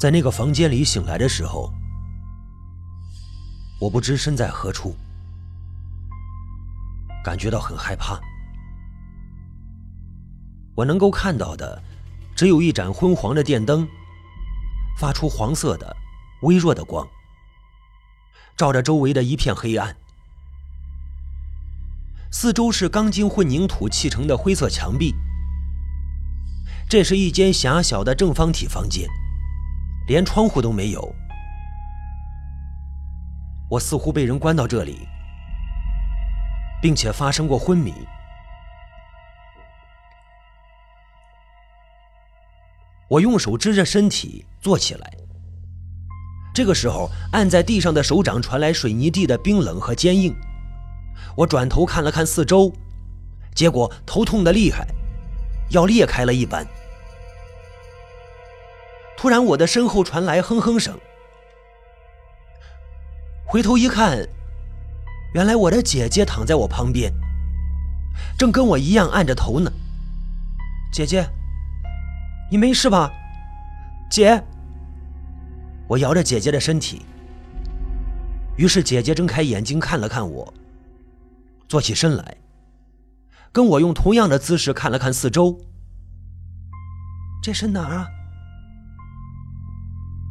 在那个房间里醒来的时候，我不知身在何处，感觉到很害怕。我能够看到的，只有一盏昏黄的电灯，发出黄色的、微弱的光，照着周围的一片黑暗。四周是钢筋混凝土砌成的灰色墙壁。这是一间狭小的正方体房间，连窗户都没有。我似乎被人关到这里，并且发生过昏迷。我用手支着身体坐起来。这个时候，按在地上的手掌传来水泥地的冰冷和坚硬。我转头看了看四周，结果头痛的厉害，要裂开了一般。突然，我的身后传来哼哼声，回头一看，原来我的姐姐躺在我旁边，正跟我一样按着头呢。姐姐。你没事吧，姐？我摇着姐姐的身体。于是姐姐睁开眼睛看了看我，坐起身来，跟我用同样的姿势看了看四周。这是哪儿啊？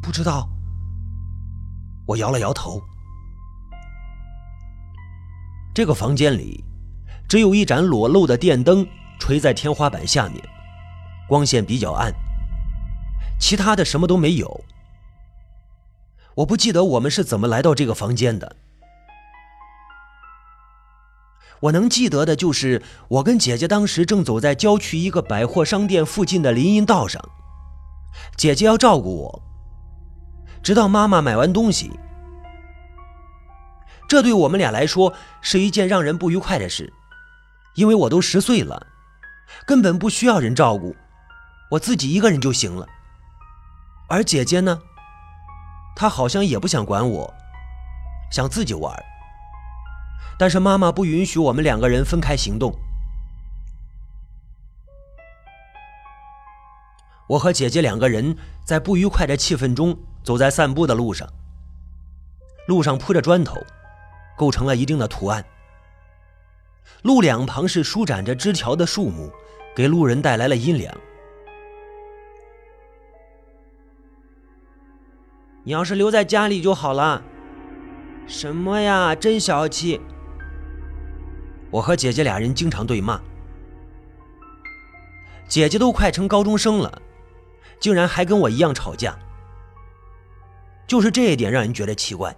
不知道。我摇了摇头。这个房间里，只有一盏裸露的电灯垂在天花板下面。光线比较暗，其他的什么都没有。我不记得我们是怎么来到这个房间的。我能记得的就是我跟姐姐当时正走在郊区一个百货商店附近的林荫道上，姐姐要照顾我，直到妈妈买完东西。这对我们俩来说是一件让人不愉快的事，因为我都十岁了，根本不需要人照顾。我自己一个人就行了，而姐姐呢，她好像也不想管我，想自己玩。但是妈妈不允许我们两个人分开行动。我和姐姐两个人在不愉快的气氛中走在散步的路上，路上铺着砖头，构成了一定的图案。路两旁是舒展着枝条的树木，给路人带来了阴凉。你要是留在家里就好了。什么呀，真小气！我和姐姐俩人经常对骂。姐姐都快成高中生了，竟然还跟我一样吵架。就是这一点让人觉得奇怪。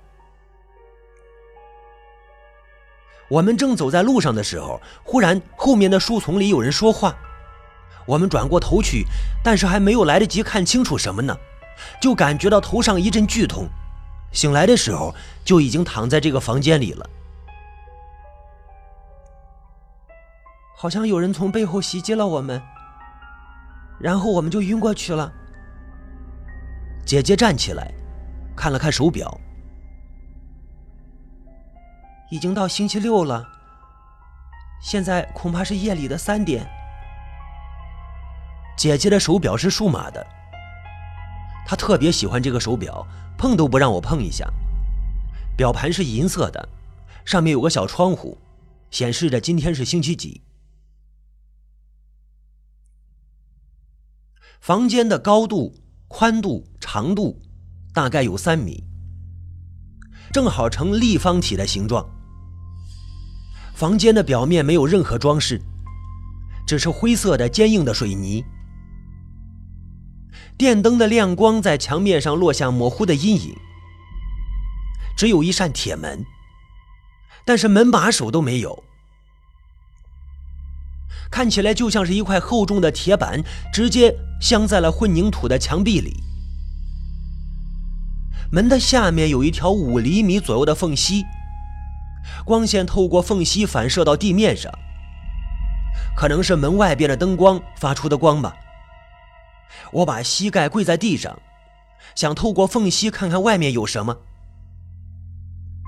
我们正走在路上的时候，忽然后面的树丛里有人说话。我们转过头去，但是还没有来得及看清楚什么呢。就感觉到头上一阵剧痛，醒来的时候就已经躺在这个房间里了。好像有人从背后袭击了我们，然后我们就晕过去了。姐姐站起来，看了看手表，已经到星期六了，现在恐怕是夜里的三点。姐姐的手表是数码的。他特别喜欢这个手表，碰都不让我碰一下。表盘是银色的，上面有个小窗户，显示着今天是星期几。房间的高度、宽度、长度大概有三米，正好呈立方体的形状。房间的表面没有任何装饰，只是灰色的坚硬的水泥。电灯的亮光在墙面上落下模糊的阴影。只有一扇铁门，但是门把手都没有，看起来就像是一块厚重的铁板直接镶在了混凝土的墙壁里。门的下面有一条五厘米左右的缝隙，光线透过缝隙反射到地面上，可能是门外边的灯光发出的光吧。我把膝盖跪在地上，想透过缝隙看看外面有什么。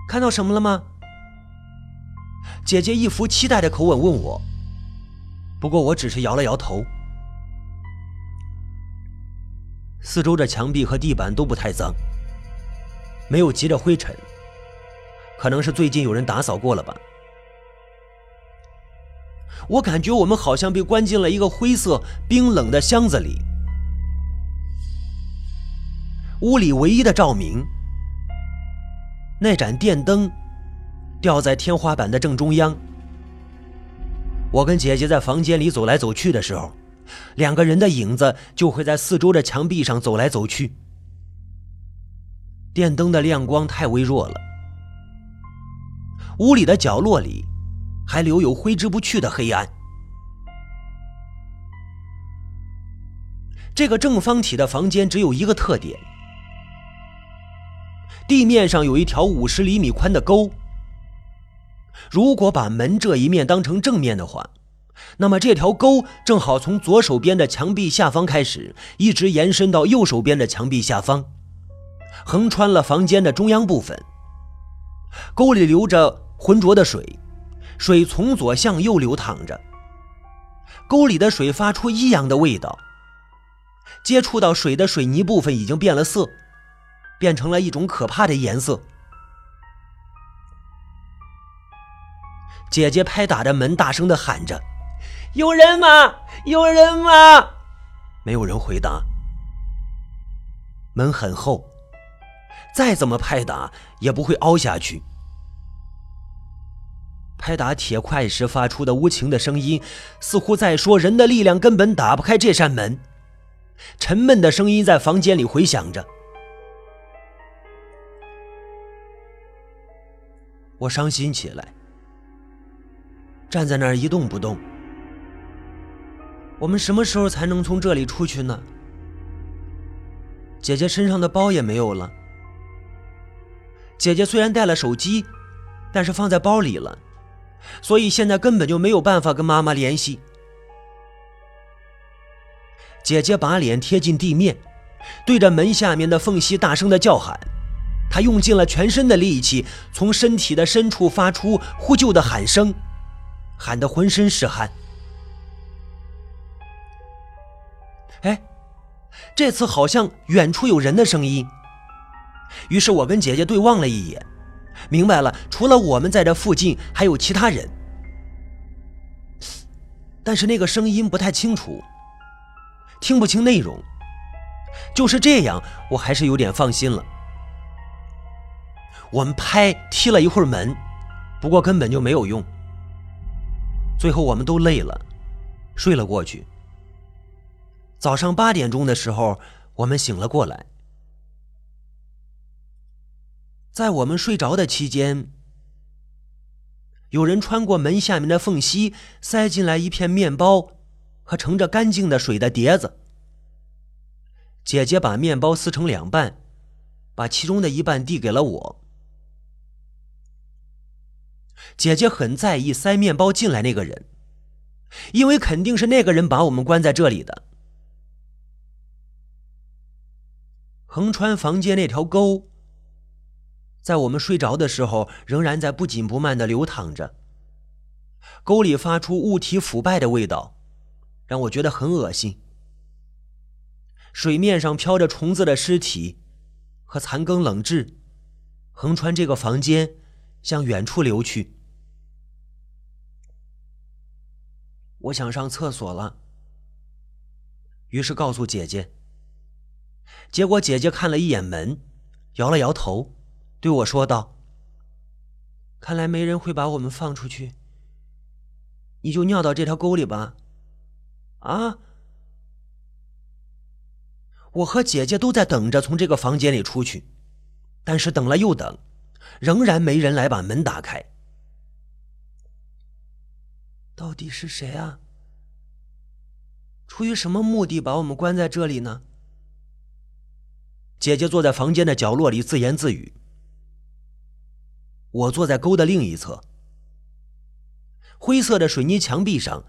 看到什么了吗？姐姐一副期待的口吻问我。不过我只是摇了摇头。四周的墙壁和地板都不太脏，没有积着灰尘，可能是最近有人打扫过了吧。我感觉我们好像被关进了一个灰色、冰冷的箱子里。屋里唯一的照明，那盏电灯，吊在天花板的正中央。我跟姐姐在房间里走来走去的时候，两个人的影子就会在四周的墙壁上走来走去。电灯的亮光太微弱了，屋里的角落里。还留有挥之不去的黑暗。这个正方体的房间只有一个特点：地面上有一条五十厘米宽的沟。如果把门这一面当成正面的话，那么这条沟正好从左手边的墙壁下方开始，一直延伸到右手边的墙壁下方，横穿了房间的中央部分。沟里流着浑浊的水。水从左向右流淌着，沟里的水发出异样的味道。接触到水的水泥部分已经变了色，变成了一种可怕的颜色。姐姐拍打着门，大声的喊着：“有人吗？有人吗？”没有人回答。门很厚，再怎么拍打也不会凹下去。拍打铁块时发出的无情的声音，似乎在说：“人的力量根本打不开这扇门。”沉闷的声音在房间里回响着。我伤心起来，站在那儿一动不动。我们什么时候才能从这里出去呢？姐姐身上的包也没有了。姐姐虽然带了手机，但是放在包里了。所以现在根本就没有办法跟妈妈联系。姐姐把脸贴近地面，对着门下面的缝隙大声的叫喊。她用尽了全身的力气，从身体的深处发出呼救的喊声，喊得浑身是汗。哎，这次好像远处有人的声音。于是我跟姐姐对望了一眼。明白了，除了我们在这附近，还有其他人。但是那个声音不太清楚，听不清内容。就是这样，我还是有点放心了。我们拍踢了一会儿门，不过根本就没有用。最后我们都累了，睡了过去。早上八点钟的时候，我们醒了过来。在我们睡着的期间，有人穿过门下面的缝隙，塞进来一片面包和盛着干净的水的碟子。姐姐把面包撕成两半，把其中的一半递给了我。姐姐很在意塞面包进来那个人，因为肯定是那个人把我们关在这里的。横穿房间那条沟。在我们睡着的时候，仍然在不紧不慢的流淌着。沟里发出物体腐败的味道，让我觉得很恶心。水面上飘着虫子的尸体和残羹冷炙，横穿这个房间，向远处流去。我想上厕所了，于是告诉姐姐。结果姐姐看了一眼门，摇了摇头。对我说道：“看来没人会把我们放出去，你就尿到这条沟里吧。”啊！我和姐姐都在等着从这个房间里出去，但是等了又等，仍然没人来把门打开。到底是谁啊？出于什么目的把我们关在这里呢？姐姐坐在房间的角落里自言自语。我坐在沟的另一侧，灰色的水泥墙壁上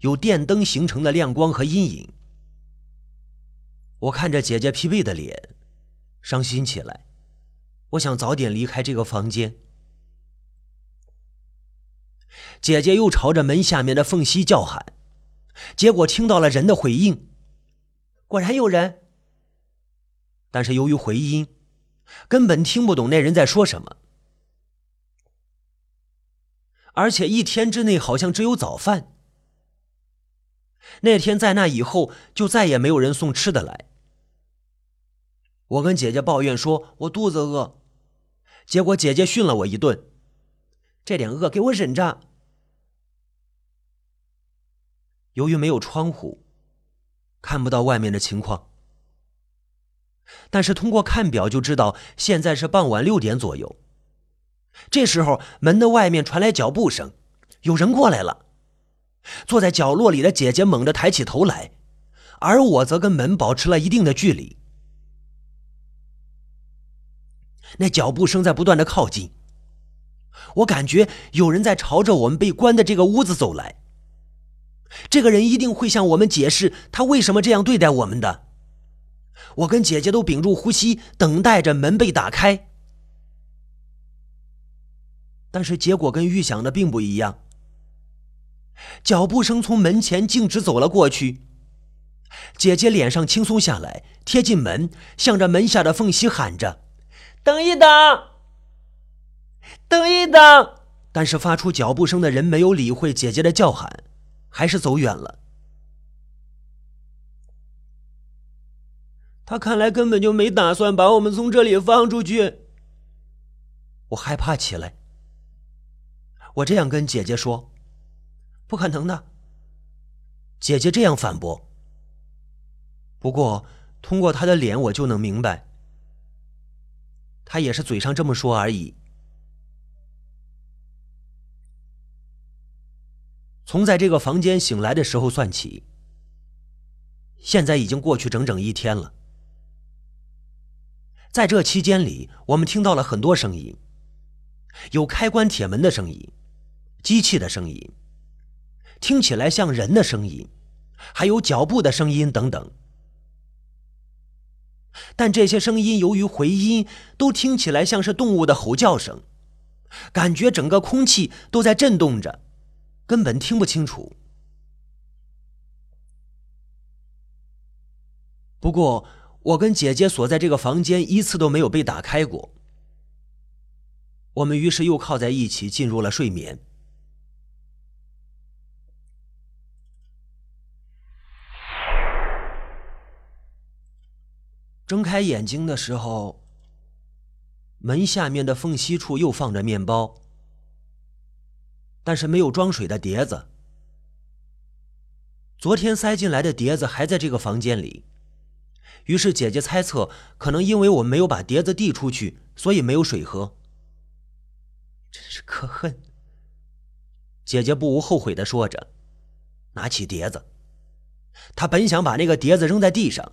有电灯形成的亮光和阴影。我看着姐姐疲惫的脸，伤心起来。我想早点离开这个房间。姐姐又朝着门下面的缝隙叫喊，结果听到了人的回应。果然有人，但是由于回音，根本听不懂那人在说什么。而且一天之内好像只有早饭。那天在那以后，就再也没有人送吃的来。我跟姐姐抱怨说：“我肚子饿。”结果姐姐训了我一顿：“这点饿给我忍着。”由于没有窗户，看不到外面的情况，但是通过看表就知道现在是傍晚六点左右。这时候，门的外面传来脚步声，有人过来了。坐在角落里的姐姐猛地抬起头来，而我则跟门保持了一定的距离。那脚步声在不断的靠近，我感觉有人在朝着我们被关的这个屋子走来。这个人一定会向我们解释他为什么这样对待我们的。我跟姐姐都屏住呼吸，等待着门被打开。但是结果跟预想的并不一样。脚步声从门前径直走了过去，姐姐脸上轻松下来，贴近门，向着门下的缝隙喊着：“等一等，等一等！”但是发出脚步声的人没有理会姐姐的叫喊，还是走远了。他看来根本就没打算把我们从这里放出去。我害怕起来，我这样跟姐姐说。不可能的，姐姐这样反驳。不过，通过她的脸，我就能明白，她也是嘴上这么说而已。从在这个房间醒来的时候算起，现在已经过去整整一天了。在这期间里，我们听到了很多声音，有开关铁门的声音，机器的声音。听起来像人的声音，还有脚步的声音等等，但这些声音由于回音，都听起来像是动物的吼叫声，感觉整个空气都在震动着，根本听不清楚。不过，我跟姐姐所在这个房间一次都没有被打开过，我们于是又靠在一起进入了睡眠。睁开眼睛的时候，门下面的缝隙处又放着面包，但是没有装水的碟子。昨天塞进来的碟子还在这个房间里，于是姐姐猜测，可能因为我没有把碟子递出去，所以没有水喝。真是可恨！姐姐不无后悔的说着，拿起碟子，她本想把那个碟子扔在地上。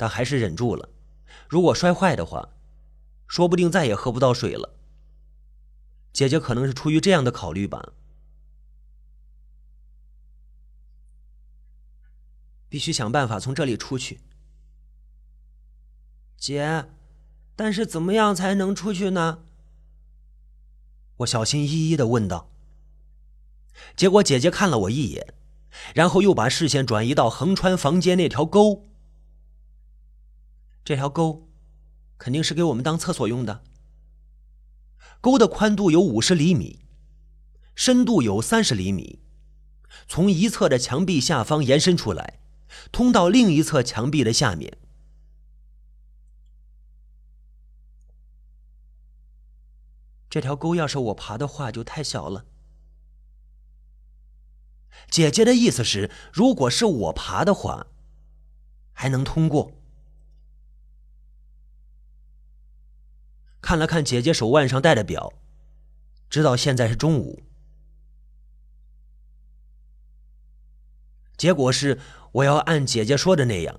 但还是忍住了。如果摔坏的话，说不定再也喝不到水了。姐姐可能是出于这样的考虑吧。必须想办法从这里出去。姐，但是怎么样才能出去呢？我小心翼翼的问道。结果姐姐看了我一眼，然后又把视线转移到横穿房间那条沟。这条沟肯定是给我们当厕所用的。沟的宽度有五十厘米，深度有三十厘米，从一侧的墙壁下方延伸出来，通到另一侧墙壁的下面。这条沟要是我爬的话，就太小了。姐姐的意思是，如果是我爬的话，还能通过。看了看姐姐手腕上戴的表，知道现在是中午。结果是，我要按姐姐说的那样，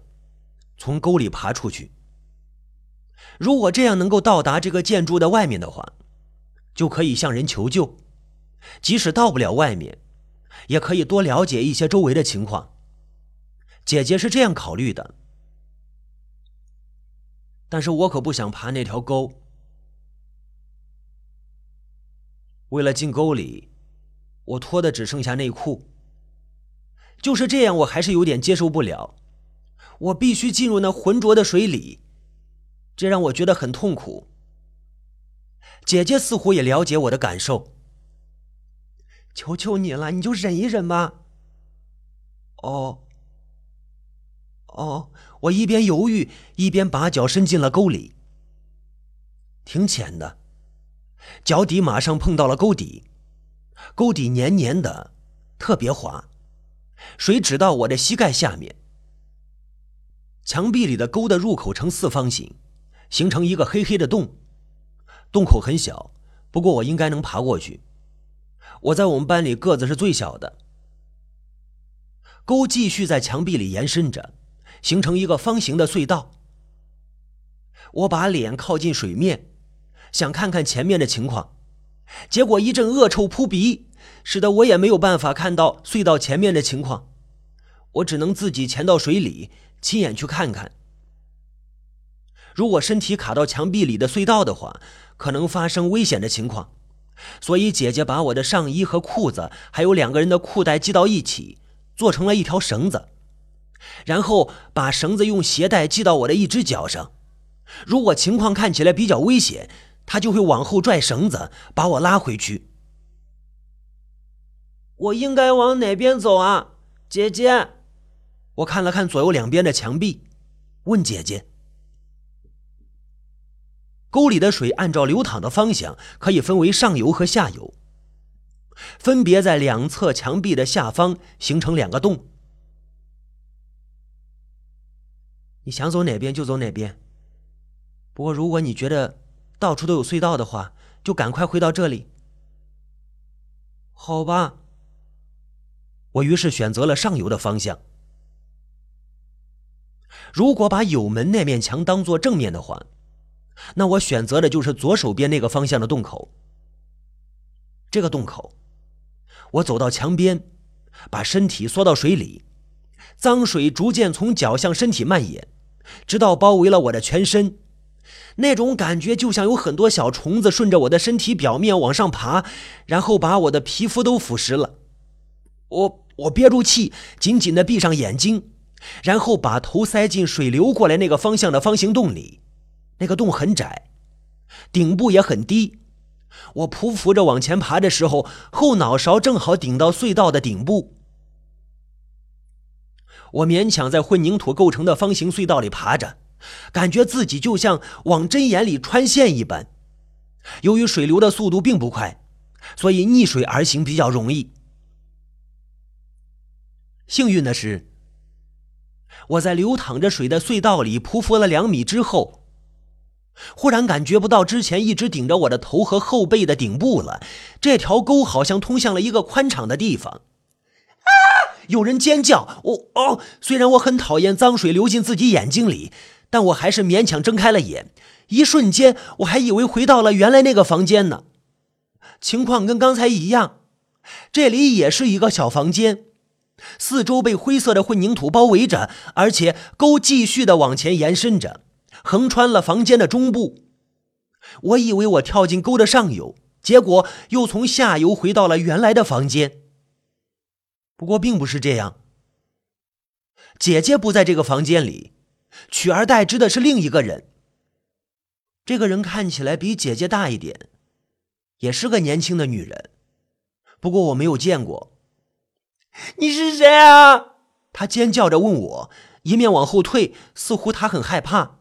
从沟里爬出去。如果这样能够到达这个建筑的外面的话，就可以向人求救；即使到不了外面，也可以多了解一些周围的情况。姐姐是这样考虑的，但是我可不想爬那条沟。为了进沟里，我脱的只剩下内裤。就是这样，我还是有点接受不了。我必须进入那浑浊的水里，这让我觉得很痛苦。姐姐似乎也了解我的感受，求求你了，你就忍一忍吧。哦，哦，我一边犹豫一边把脚伸进了沟里，挺浅的，脚底马上碰到了沟底，沟底黏黏的，特别滑，水只到我的膝盖下面。墙壁里的沟的入口呈四方形，形成一个黑黑的洞。洞口很小，不过我应该能爬过去。我在我们班里个子是最小的。沟继续在墙壁里延伸着，形成一个方形的隧道。我把脸靠近水面，想看看前面的情况，结果一阵恶臭扑鼻，使得我也没有办法看到隧道前面的情况。我只能自己潜到水里，亲眼去看看。如果身体卡到墙壁里的隧道的话，可能发生危险的情况，所以姐姐把我的上衣和裤子，还有两个人的裤带系到一起，做成了一条绳子，然后把绳子用鞋带系到我的一只脚上。如果情况看起来比较危险，他就会往后拽绳子，把我拉回去。我应该往哪边走啊，姐姐？我看了看左右两边的墙壁，问姐姐。沟里的水按照流淌的方向，可以分为上游和下游，分别在两侧墙壁的下方形成两个洞。你想走哪边就走哪边。不过，如果你觉得到处都有隧道的话，就赶快回到这里。好吧。我于是选择了上游的方向。如果把有门那面墙当做正面的话。那我选择的就是左手边那个方向的洞口。这个洞口，我走到墙边，把身体缩到水里，脏水逐渐从脚向身体蔓延，直到包围了我的全身。那种感觉就像有很多小虫子顺着我的身体表面往上爬，然后把我的皮肤都腐蚀了。我我憋住气，紧紧的闭上眼睛，然后把头塞进水流过来那个方向的方形洞里。那个洞很窄，顶部也很低。我匍匐着往前爬的时候，后脑勺正好顶到隧道的顶部。我勉强在混凝土构成的方形隧道里爬着，感觉自己就像往针眼里穿线一般。由于水流的速度并不快，所以逆水而行比较容易。幸运的是，我在流淌着水的隧道里匍匐了两米之后。忽然感觉不到之前一直顶着我的头和后背的顶部了，这条沟好像通向了一个宽敞的地方。啊！有人尖叫。我哦，虽然我很讨厌脏水流进自己眼睛里，但我还是勉强睁开了眼。一瞬间，我还以为回到了原来那个房间呢。情况跟刚才一样，这里也是一个小房间，四周被灰色的混凝土包围着，而且沟继续的往前延伸着。横穿了房间的中部，我以为我跳进沟的上游，结果又从下游回到了原来的房间。不过并不是这样，姐姐不在这个房间里，取而代之的是另一个人。这个人看起来比姐姐大一点，也是个年轻的女人，不过我没有见过。你是谁啊？她尖叫着问我，一面往后退，似乎她很害怕。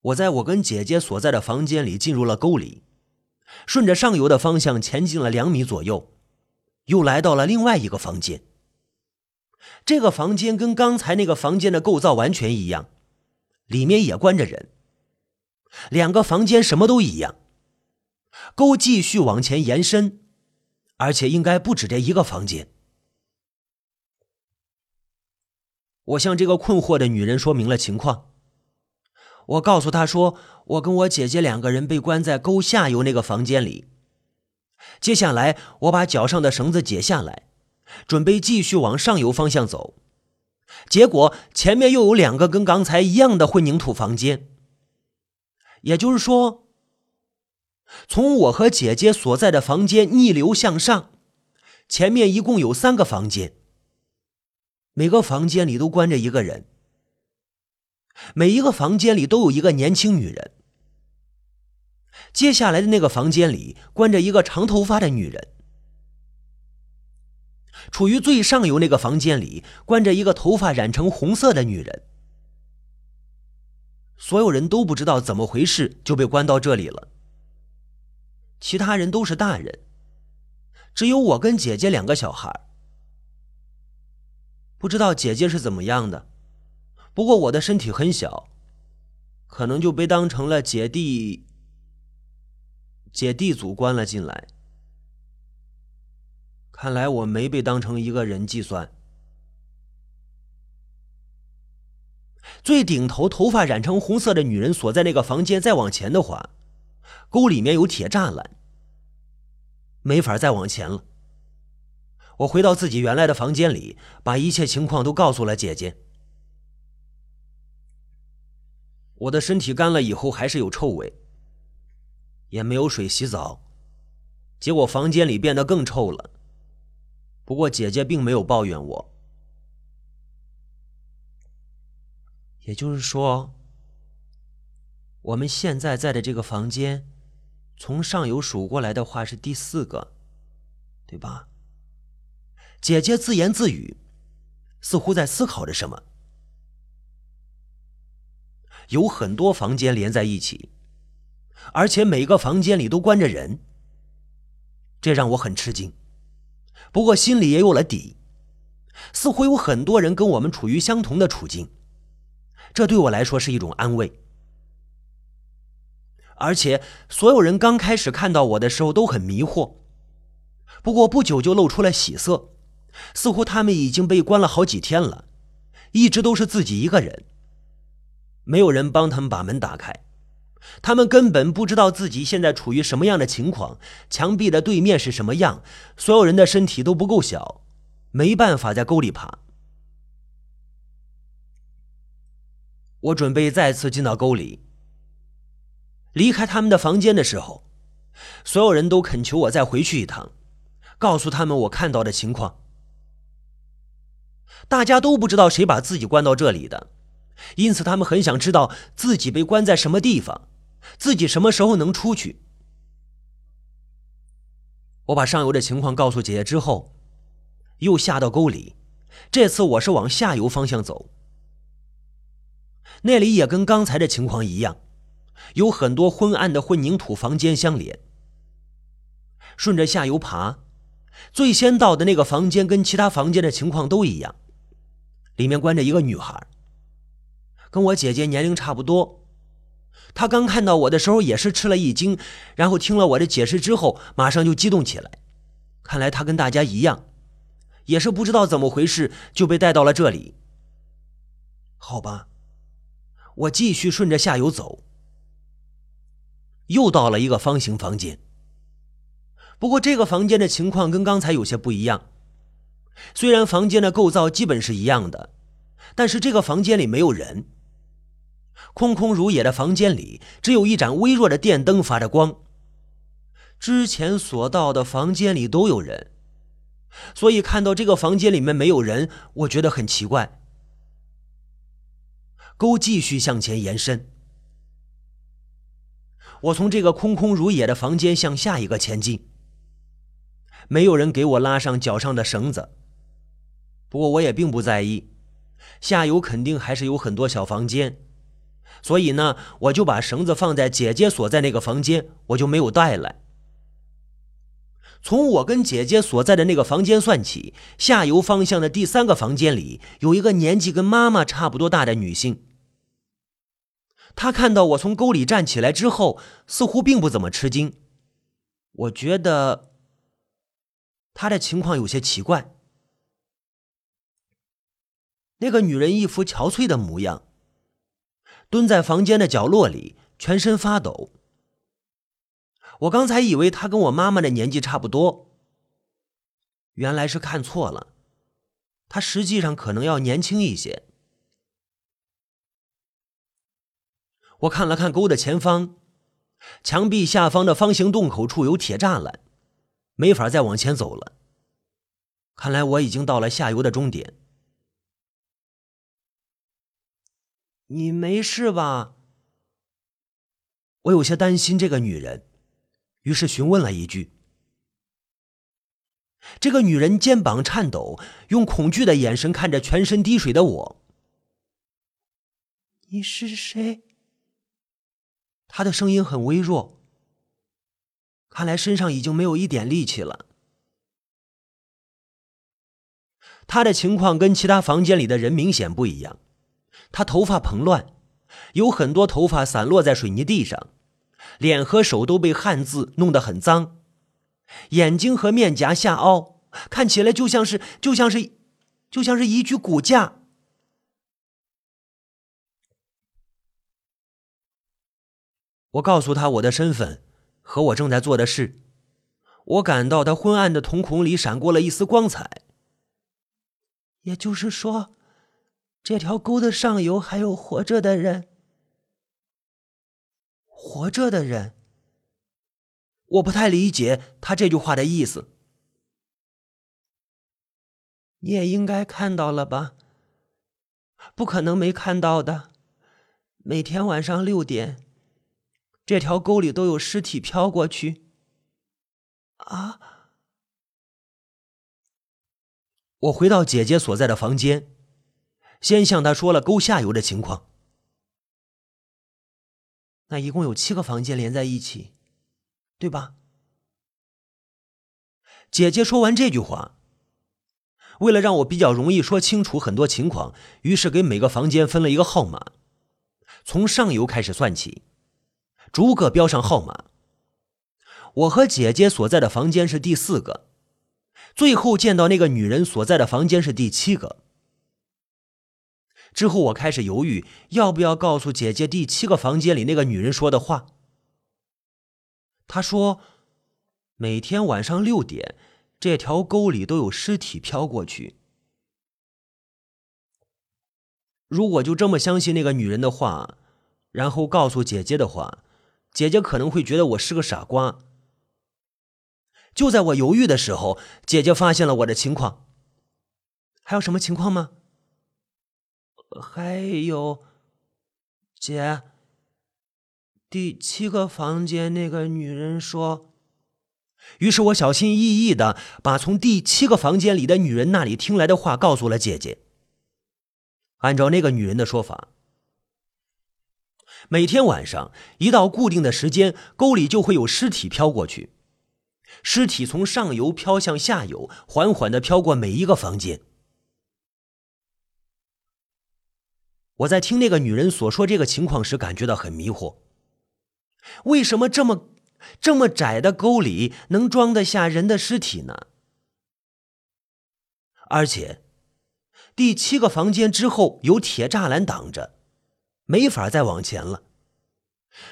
我在我跟姐姐所在的房间里进入了沟里，顺着上游的方向前进了两米左右，又来到了另外一个房间。这个房间跟刚才那个房间的构造完全一样，里面也关着人。两个房间什么都一样，沟继续往前延伸，而且应该不止这一个房间。我向这个困惑的女人说明了情况。我告诉他说：“我跟我姐姐两个人被关在沟下游那个房间里。接下来，我把脚上的绳子解下来，准备继续往上游方向走。结果前面又有两个跟刚才一样的混凝土房间。也就是说，从我和姐姐所在的房间逆流向上，前面一共有三个房间，每个房间里都关着一个人，每一个房间里都有一个年轻女人。接下来的那个房间里关着一个长头发的女人，处于最上游那个房间里关着一个头发染成红色的女人。所有人都不知道怎么回事就被关到这里了，其他人都是大人。只有我跟姐姐两个小孩，不知道姐姐是怎么样的。不过我的身体很小，可能就被当成了姐弟姐弟组关了进来。看来我没被当成一个人计算。最顶头头发染成红色的女人所在那个房间，再往前的话，沟里面有铁栅栏。没法再往前了。我回到自己原来的房间里，把一切情况都告诉了姐姐。我的身体干了以后还是有臭味，也没有水洗澡，结果房间里变得更臭了。不过姐姐并没有抱怨我。也就是说，我们现在在的这个房间。从上游数过来的话是第四个，对吧？姐姐自言自语，似乎在思考着什么。有很多房间连在一起，而且每个房间里都关着人，这让我很吃惊。不过心里也有了底，似乎有很多人跟我们处于相同的处境，这对我来说是一种安慰。而且，所有人刚开始看到我的时候都很迷惑，不过不久就露出了喜色，似乎他们已经被关了好几天了，一直都是自己一个人，没有人帮他们把门打开，他们根本不知道自己现在处于什么样的情况，墙壁的对面是什么样，所有人的身体都不够小，没办法在沟里爬。我准备再次进到沟里。离开他们的房间的时候，所有人都恳求我再回去一趟，告诉他们我看到的情况。大家都不知道谁把自己关到这里的，因此他们很想知道自己被关在什么地方，自己什么时候能出去。我把上游的情况告诉姐姐之后，又下到沟里，这次我是往下游方向走，那里也跟刚才的情况一样。有很多昏暗的混凝土房间相连，顺着下游爬，最先到的那个房间跟其他房间的情况都一样，里面关着一个女孩，跟我姐姐年龄差不多。她刚看到我的时候也是吃了一惊，然后听了我的解释之后，马上就激动起来。看来她跟大家一样，也是不知道怎么回事就被带到了这里。好吧，我继续顺着下游走。又到了一个方形房间，不过这个房间的情况跟刚才有些不一样。虽然房间的构造基本是一样的，但是这个房间里没有人。空空如也的房间里，只有一盏微弱的电灯发着光。之前所到的房间里都有人，所以看到这个房间里面没有人，我觉得很奇怪。沟继续向前延伸。我从这个空空如也的房间向下一个前进，没有人给我拉上脚上的绳子。不过我也并不在意，下游肯定还是有很多小房间，所以呢，我就把绳子放在姐姐所在那个房间，我就没有带来。从我跟姐姐所在的那个房间算起，下游方向的第三个房间里有一个年纪跟妈妈差不多大的女性。他看到我从沟里站起来之后，似乎并不怎么吃惊。我觉得他的情况有些奇怪。那个女人一副憔悴的模样，蹲在房间的角落里，全身发抖。我刚才以为他跟我妈妈的年纪差不多，原来是看错了，他实际上可能要年轻一些。我看了看沟的前方，墙壁下方的方形洞口处有铁栅栏，没法再往前走了。看来我已经到了下游的终点。你没事吧？我有些担心这个女人，于是询问了一句。这个女人肩膀颤抖，用恐惧的眼神看着全身滴水的我。你是谁？她的声音很微弱，看来身上已经没有一点力气了。她的情况跟其他房间里的人明显不一样，他头发蓬乱，有很多头发散落在水泥地上，脸和手都被汗渍弄得很脏。眼睛和面颊下凹，看起来就像是就像是就像是一具骨架。我告诉他我的身份和我正在做的事，我感到他昏暗的瞳孔里闪过了一丝光彩。也就是说，这条沟的上游还有活着的人，活着的人。我不太理解他这句话的意思。你也应该看到了吧？不可能没看到的。每天晚上六点，这条沟里都有尸体飘过去。啊！我回到姐姐所在的房间，先向他说了沟下游的情况。那一共有七个房间连在一起。对吧？姐姐说完这句话，为了让我比较容易说清楚很多情况，于是给每个房间分了一个号码，从上游开始算起，逐个标上号码。我和姐姐所在的房间是第四个，最后见到那个女人所在的房间是第七个。之后我开始犹豫，要不要告诉姐姐第七个房间里那个女人说的话。他说：“每天晚上六点，这条沟里都有尸体飘过去。如果就这么相信那个女人的话，然后告诉姐姐的话，姐姐可能会觉得我是个傻瓜。就在我犹豫的时候，姐姐发现了我的情况。还有什么情况吗？还有，姐。”第七个房间那个女人说：“于是我小心翼翼的把从第七个房间里的女人那里听来的话告诉了姐姐。按照那个女人的说法，每天晚上一到固定的时间，沟里就会有尸体飘过去，尸体从上游飘向下游，缓缓的飘过每一个房间。我在听那个女人所说这个情况时，感觉到很迷惑。”为什么这么这么窄的沟里能装得下人的尸体呢？而且，第七个房间之后有铁栅栏挡着，没法再往前了。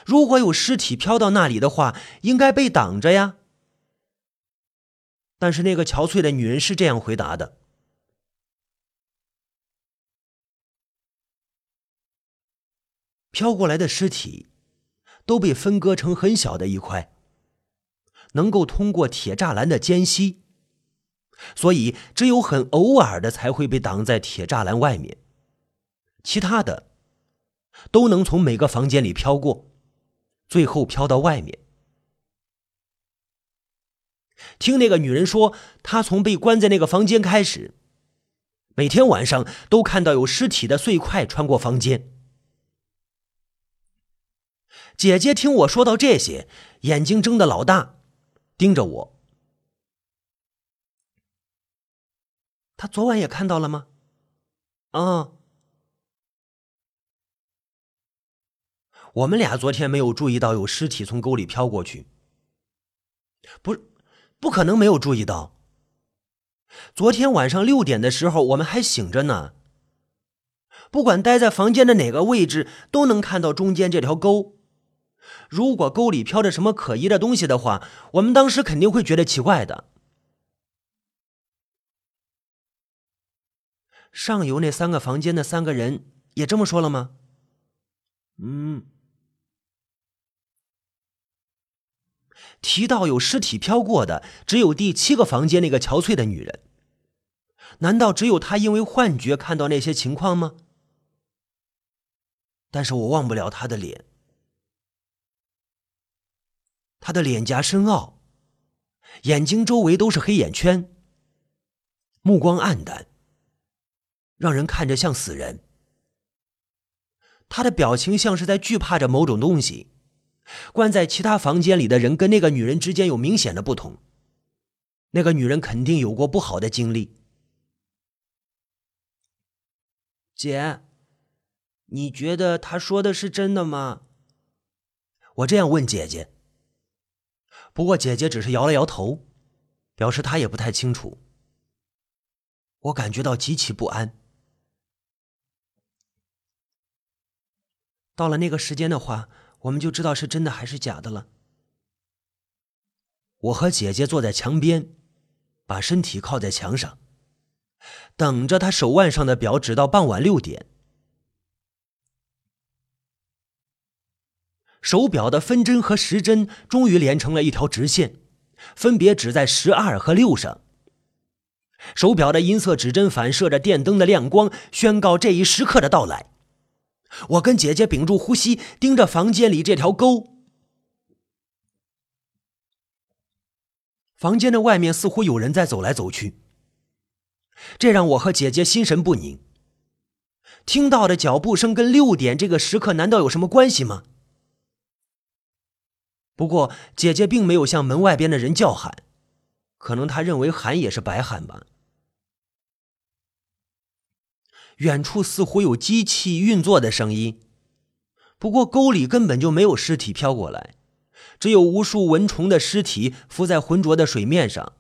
如果有尸体飘到那里的话，应该被挡着呀。但是那个憔悴的女人是这样回答的：飘过来的尸体。都被分割成很小的一块，能够通过铁栅栏的间隙，所以只有很偶尔的才会被挡在铁栅栏外面，其他的都能从每个房间里飘过，最后飘到外面。听那个女人说，她从被关在那个房间开始，每天晚上都看到有尸体的碎块穿过房间。姐姐听我说到这些，眼睛睁得老大，盯着我。他昨晚也看到了吗？啊，我们俩昨天没有注意到有尸体从沟里飘过去。不，不可能没有注意到。昨天晚上六点的时候，我们还醒着呢。不管待在房间的哪个位置，都能看到中间这条沟。如果沟里飘着什么可疑的东西的话，我们当时肯定会觉得奇怪的。上游那三个房间的三个人也这么说了吗？嗯。提到有尸体飘过的，只有第七个房间那个憔悴的女人，难道只有她因为幻觉看到那些情况吗？但是我忘不了他的脸，他的脸颊深凹，眼睛周围都是黑眼圈，目光暗淡，让人看着像死人。他的表情像是在惧怕着某种东西。关在其他房间里的人跟那个女人之间有明显的不同。那个女人肯定有过不好的经历。姐，你觉得他说的是真的吗？我这样问姐姐。不过姐姐只是摇了摇头，表示她也不太清楚。我感觉到极其不安。到了那个时间的话，我们就知道是真的还是假的了。我和姐姐坐在墙边，把身体靠在墙上。等着他手腕上的表指到傍晚六点，手表的分针和时针终于连成了一条直线，分别指在十二和六上。手表的银色指针反射着电灯的亮光，宣告这一时刻的到来。我跟姐姐屏住呼吸，盯着房间里这条沟。房间的外面似乎有人在走来走去。这让我和姐姐心神不宁。听到的脚步声跟六点这个时刻难道有什么关系吗？不过姐姐并没有向门外边的人叫喊，可能她认为喊也是白喊吧。远处似乎有机器运作的声音，不过沟里根本就没有尸体飘过来，只有无数蚊虫的尸体浮在浑浊的水面上。